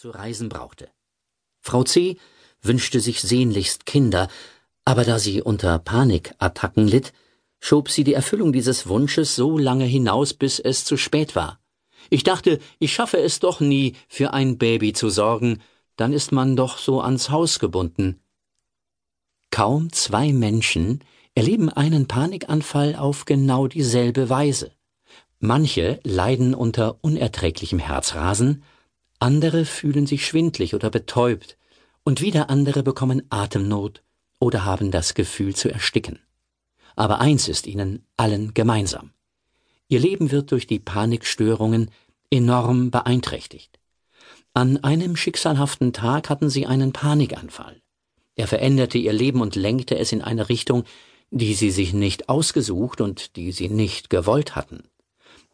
zu reisen brauchte. Frau C. wünschte sich sehnlichst Kinder, aber da sie unter Panikattacken litt, schob sie die Erfüllung dieses Wunsches so lange hinaus, bis es zu spät war. Ich dachte, ich schaffe es doch nie, für ein Baby zu sorgen, dann ist man doch so ans Haus gebunden. Kaum zwei Menschen erleben einen Panikanfall auf genau dieselbe Weise. Manche leiden unter unerträglichem Herzrasen, andere fühlen sich schwindlig oder betäubt, und wieder andere bekommen Atemnot oder haben das Gefühl zu ersticken. Aber eins ist ihnen allen gemeinsam. Ihr Leben wird durch die Panikstörungen enorm beeinträchtigt. An einem schicksalhaften Tag hatten sie einen Panikanfall. Er veränderte ihr Leben und lenkte es in eine Richtung, die sie sich nicht ausgesucht und die sie nicht gewollt hatten.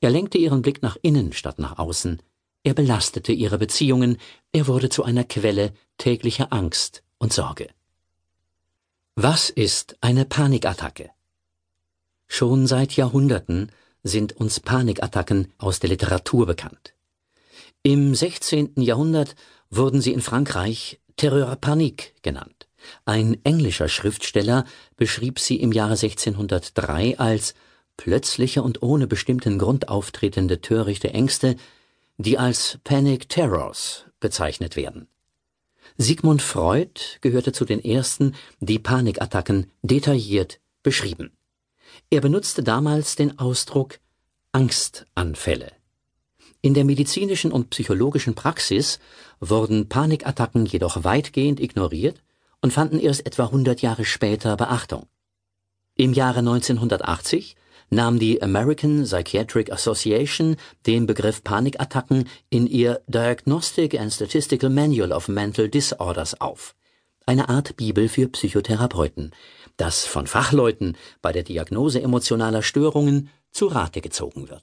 Er lenkte ihren Blick nach innen statt nach außen, er belastete ihre Beziehungen, er wurde zu einer Quelle täglicher Angst und Sorge. Was ist eine Panikattacke? Schon seit Jahrhunderten sind uns Panikattacken aus der Literatur bekannt. Im 16. Jahrhundert wurden sie in Frankreich Terreur panique genannt. Ein englischer Schriftsteller beschrieb sie im Jahre 1603 als plötzliche und ohne bestimmten Grund auftretende törichte Ängste, die als Panic Terrors bezeichnet werden. Sigmund Freud gehörte zu den ersten, die Panikattacken detailliert beschrieben. Er benutzte damals den Ausdruck Angstanfälle. In der medizinischen und psychologischen Praxis wurden Panikattacken jedoch weitgehend ignoriert und fanden erst etwa 100 Jahre später Beachtung. Im Jahre 1980 nahm die American Psychiatric Association den Begriff Panikattacken in ihr Diagnostic and Statistical Manual of Mental Disorders auf, eine Art Bibel für Psychotherapeuten, das von Fachleuten bei der Diagnose emotionaler Störungen zu Rate gezogen wird.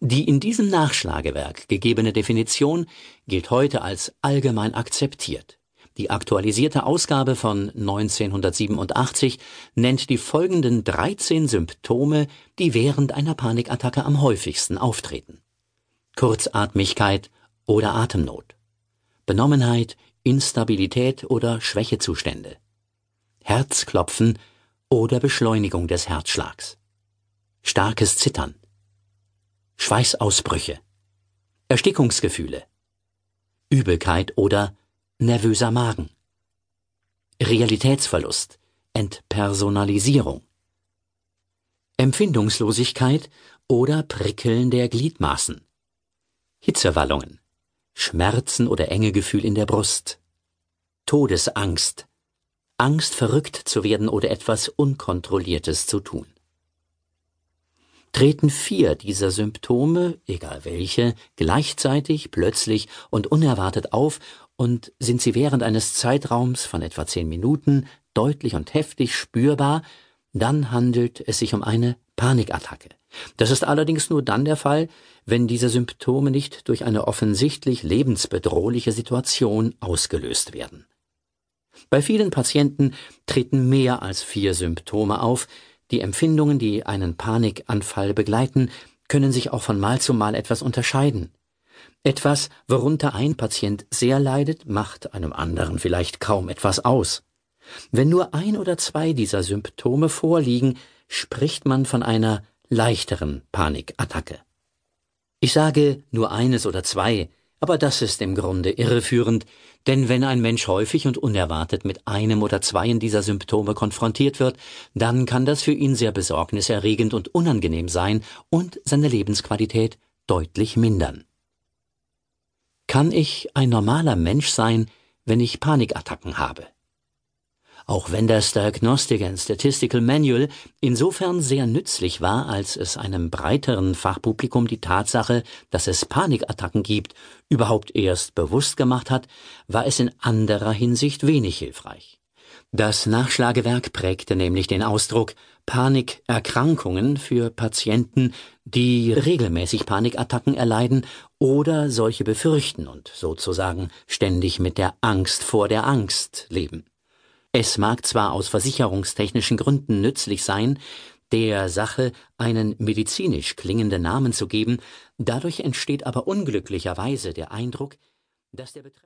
Die in diesem Nachschlagewerk gegebene Definition gilt heute als allgemein akzeptiert. Die aktualisierte Ausgabe von 1987 nennt die folgenden 13 Symptome, die während einer Panikattacke am häufigsten auftreten. Kurzatmigkeit oder Atemnot, Benommenheit, Instabilität oder Schwächezustände, Herzklopfen oder Beschleunigung des Herzschlags, starkes Zittern, Schweißausbrüche, Erstickungsgefühle, Übelkeit oder nervöser Magen. Realitätsverlust, Entpersonalisierung. Empfindungslosigkeit oder Prickeln der Gliedmaßen. Hitzewallungen, Schmerzen oder Engegefühl in der Brust. Todesangst, Angst verrückt zu werden oder etwas Unkontrolliertes zu tun. Treten vier dieser Symptome, egal welche, gleichzeitig, plötzlich und unerwartet auf und sind sie während eines Zeitraums von etwa zehn Minuten deutlich und heftig spürbar, dann handelt es sich um eine Panikattacke. Das ist allerdings nur dann der Fall, wenn diese Symptome nicht durch eine offensichtlich lebensbedrohliche Situation ausgelöst werden. Bei vielen Patienten treten mehr als vier Symptome auf, die Empfindungen, die einen Panikanfall begleiten, können sich auch von Mal zu Mal etwas unterscheiden. Etwas, worunter ein Patient sehr leidet, macht einem anderen vielleicht kaum etwas aus. Wenn nur ein oder zwei dieser Symptome vorliegen, spricht man von einer leichteren Panikattacke. Ich sage nur eines oder zwei, aber das ist im Grunde irreführend, denn wenn ein Mensch häufig und unerwartet mit einem oder zweien dieser Symptome konfrontiert wird, dann kann das für ihn sehr besorgniserregend und unangenehm sein und seine Lebensqualität deutlich mindern. Kann ich ein normaler Mensch sein, wenn ich Panikattacken habe? Auch wenn das Diagnostic and Statistical Manual insofern sehr nützlich war, als es einem breiteren Fachpublikum die Tatsache, dass es Panikattacken gibt, überhaupt erst bewusst gemacht hat, war es in anderer Hinsicht wenig hilfreich. Das Nachschlagewerk prägte nämlich den Ausdruck Panikerkrankungen für Patienten, die regelmäßig Panikattacken erleiden oder solche befürchten und sozusagen ständig mit der Angst vor der Angst leben. Es mag zwar aus versicherungstechnischen Gründen nützlich sein, der Sache einen medizinisch klingenden Namen zu geben, dadurch entsteht aber unglücklicherweise der Eindruck, dass der Betreffende